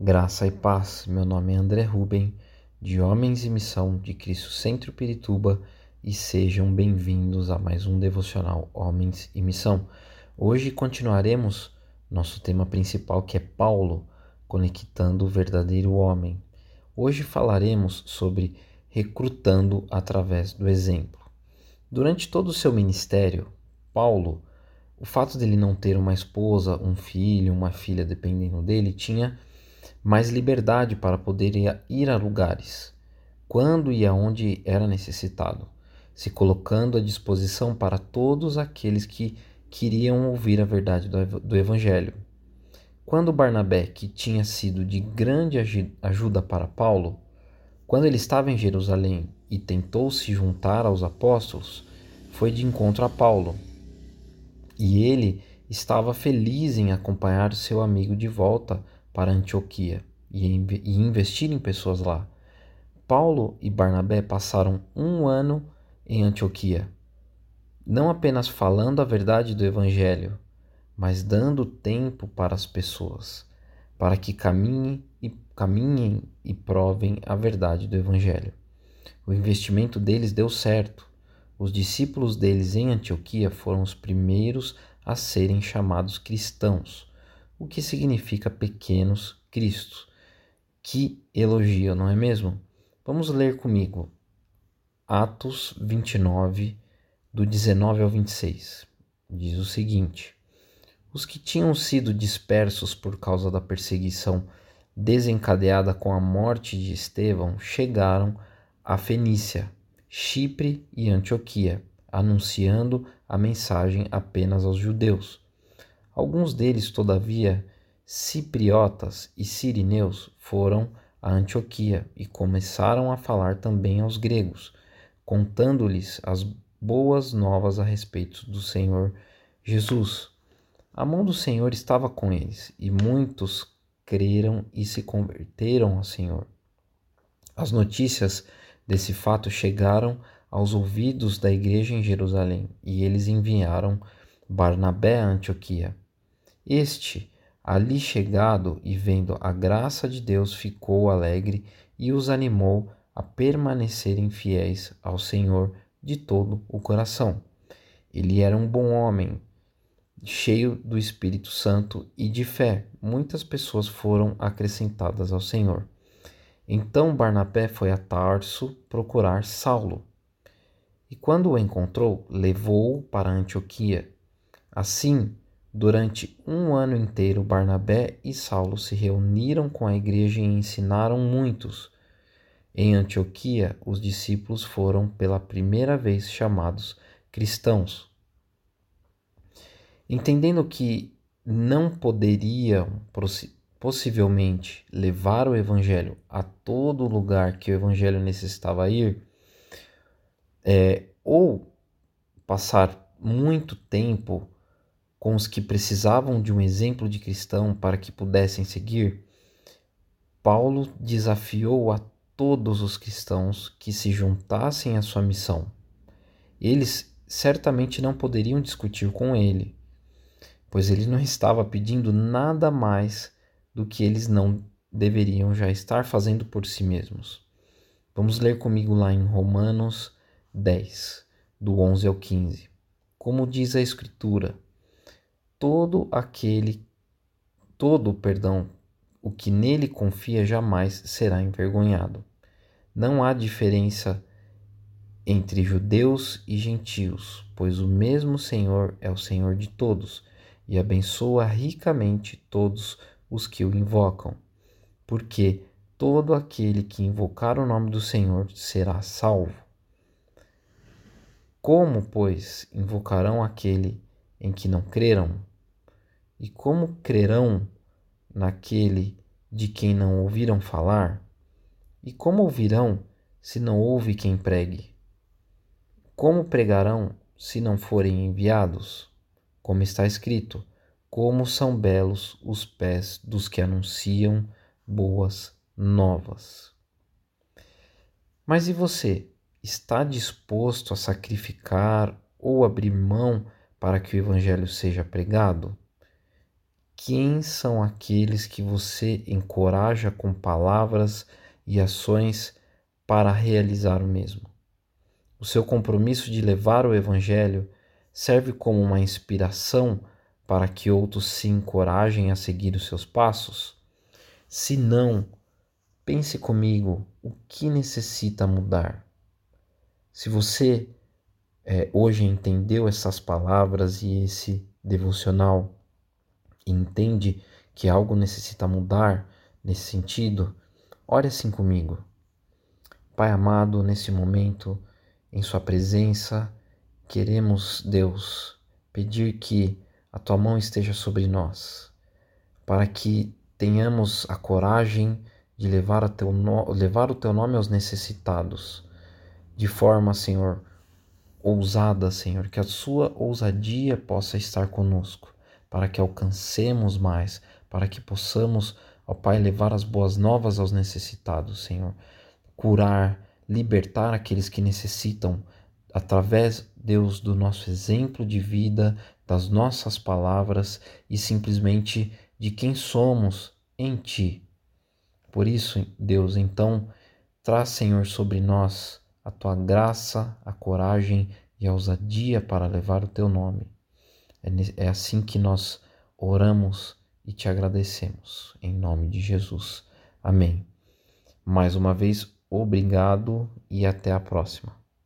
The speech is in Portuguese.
Graça e paz. Meu nome é André Ruben, de Homens e Missão de Cristo Centro Pirituba, e sejam bem-vindos a mais um devocional Homens e Missão. Hoje continuaremos nosso tema principal, que é Paulo, conectando o verdadeiro homem. Hoje falaremos sobre recrutando através do exemplo. Durante todo o seu ministério, Paulo, o fato dele não ter uma esposa, um filho, uma filha dependendo dele, tinha mais liberdade para poder ir a lugares, quando e aonde era necessitado, se colocando à disposição para todos aqueles que queriam ouvir a verdade do Evangelho. Quando Barnabé, que tinha sido de grande ajuda para Paulo, quando ele estava em Jerusalém e tentou se juntar aos apóstolos, foi de encontro a Paulo. E ele estava feliz em acompanhar seu amigo de volta para Antioquia e investir em pessoas lá. Paulo e Barnabé passaram um ano em Antioquia, não apenas falando a verdade do Evangelho, mas dando tempo para as pessoas, para que caminhem e, caminhem e provem a verdade do Evangelho. O investimento deles deu certo. Os discípulos deles em Antioquia foram os primeiros a serem chamados cristãos o que significa pequenos cristos. Que elogio, não é mesmo? Vamos ler comigo Atos 29, do 19 ao 26. Diz o seguinte: Os que tinham sido dispersos por causa da perseguição desencadeada com a morte de Estevão chegaram a Fenícia, Chipre e Antioquia, anunciando a mensagem apenas aos judeus. Alguns deles, todavia, cipriotas e sirineus, foram a Antioquia e começaram a falar também aos gregos, contando-lhes as boas novas a respeito do Senhor Jesus. A mão do Senhor estava com eles, e muitos creram e se converteram ao Senhor. As notícias desse fato chegaram aos ouvidos da igreja em Jerusalém, e eles enviaram Barnabé a Antioquia. Este, ali chegado e vendo a graça de Deus, ficou alegre e os animou a permanecerem fiéis ao Senhor de todo o coração. Ele era um bom homem, cheio do Espírito Santo e de fé. Muitas pessoas foram acrescentadas ao Senhor. Então Barnabé foi a Tarso procurar Saulo. E quando o encontrou, levou-o para Antioquia. Assim, Durante um ano inteiro, Barnabé e Saulo se reuniram com a igreja e ensinaram muitos. Em Antioquia, os discípulos foram pela primeira vez chamados cristãos. Entendendo que não poderiam possivelmente levar o evangelho a todo lugar que o evangelho necessitava ir, é, ou passar muito tempo com os que precisavam de um exemplo de cristão para que pudessem seguir, Paulo desafiou a todos os cristãos que se juntassem à sua missão. Eles certamente não poderiam discutir com ele, pois ele não estava pedindo nada mais do que eles não deveriam já estar fazendo por si mesmos. Vamos ler comigo lá em Romanos 10, do 11 ao 15. Como diz a Escritura, todo aquele todo, perdão, o que nele confia jamais será envergonhado. Não há diferença entre judeus e gentios, pois o mesmo Senhor é o Senhor de todos e abençoa ricamente todos os que o invocam, porque todo aquele que invocar o nome do Senhor será salvo. Como, pois, invocarão aquele em que não creram? E como crerão naquele de quem não ouviram falar? E como ouvirão se não ouve quem pregue? Como pregarão se não forem enviados? Como está escrito: Como são belos os pés dos que anunciam boas novas. Mas e você? Está disposto a sacrificar ou abrir mão para que o Evangelho seja pregado? Quem são aqueles que você encoraja com palavras e ações para realizar o mesmo. O seu compromisso de levar o Evangelho serve como uma inspiração para que outros se encorajem a seguir os seus passos? Se não, pense comigo o que necessita mudar. Se você é, hoje entendeu essas palavras e esse devocional e entende que algo necessita mudar nesse sentido, ore assim comigo. Pai amado, nesse momento, em Sua presença, queremos, Deus, pedir que a Tua mão esteja sobre nós, para que tenhamos a coragem de levar, a teu no... levar o Teu nome aos necessitados, de forma, Senhor, ousada, Senhor, que a Sua ousadia possa estar conosco para que alcancemos mais, para que possamos, ó Pai, levar as boas novas aos necessitados, Senhor. Curar, libertar aqueles que necessitam, através, Deus, do nosso exemplo de vida, das nossas palavras e simplesmente de quem somos em Ti. Por isso, Deus, então, traz, Senhor, sobre nós a Tua graça, a coragem e a ousadia para levar o Teu nome. É, é assim que nós oramos e te agradecemos. Em nome de Jesus. Amém. Mais uma vez, obrigado e até a próxima.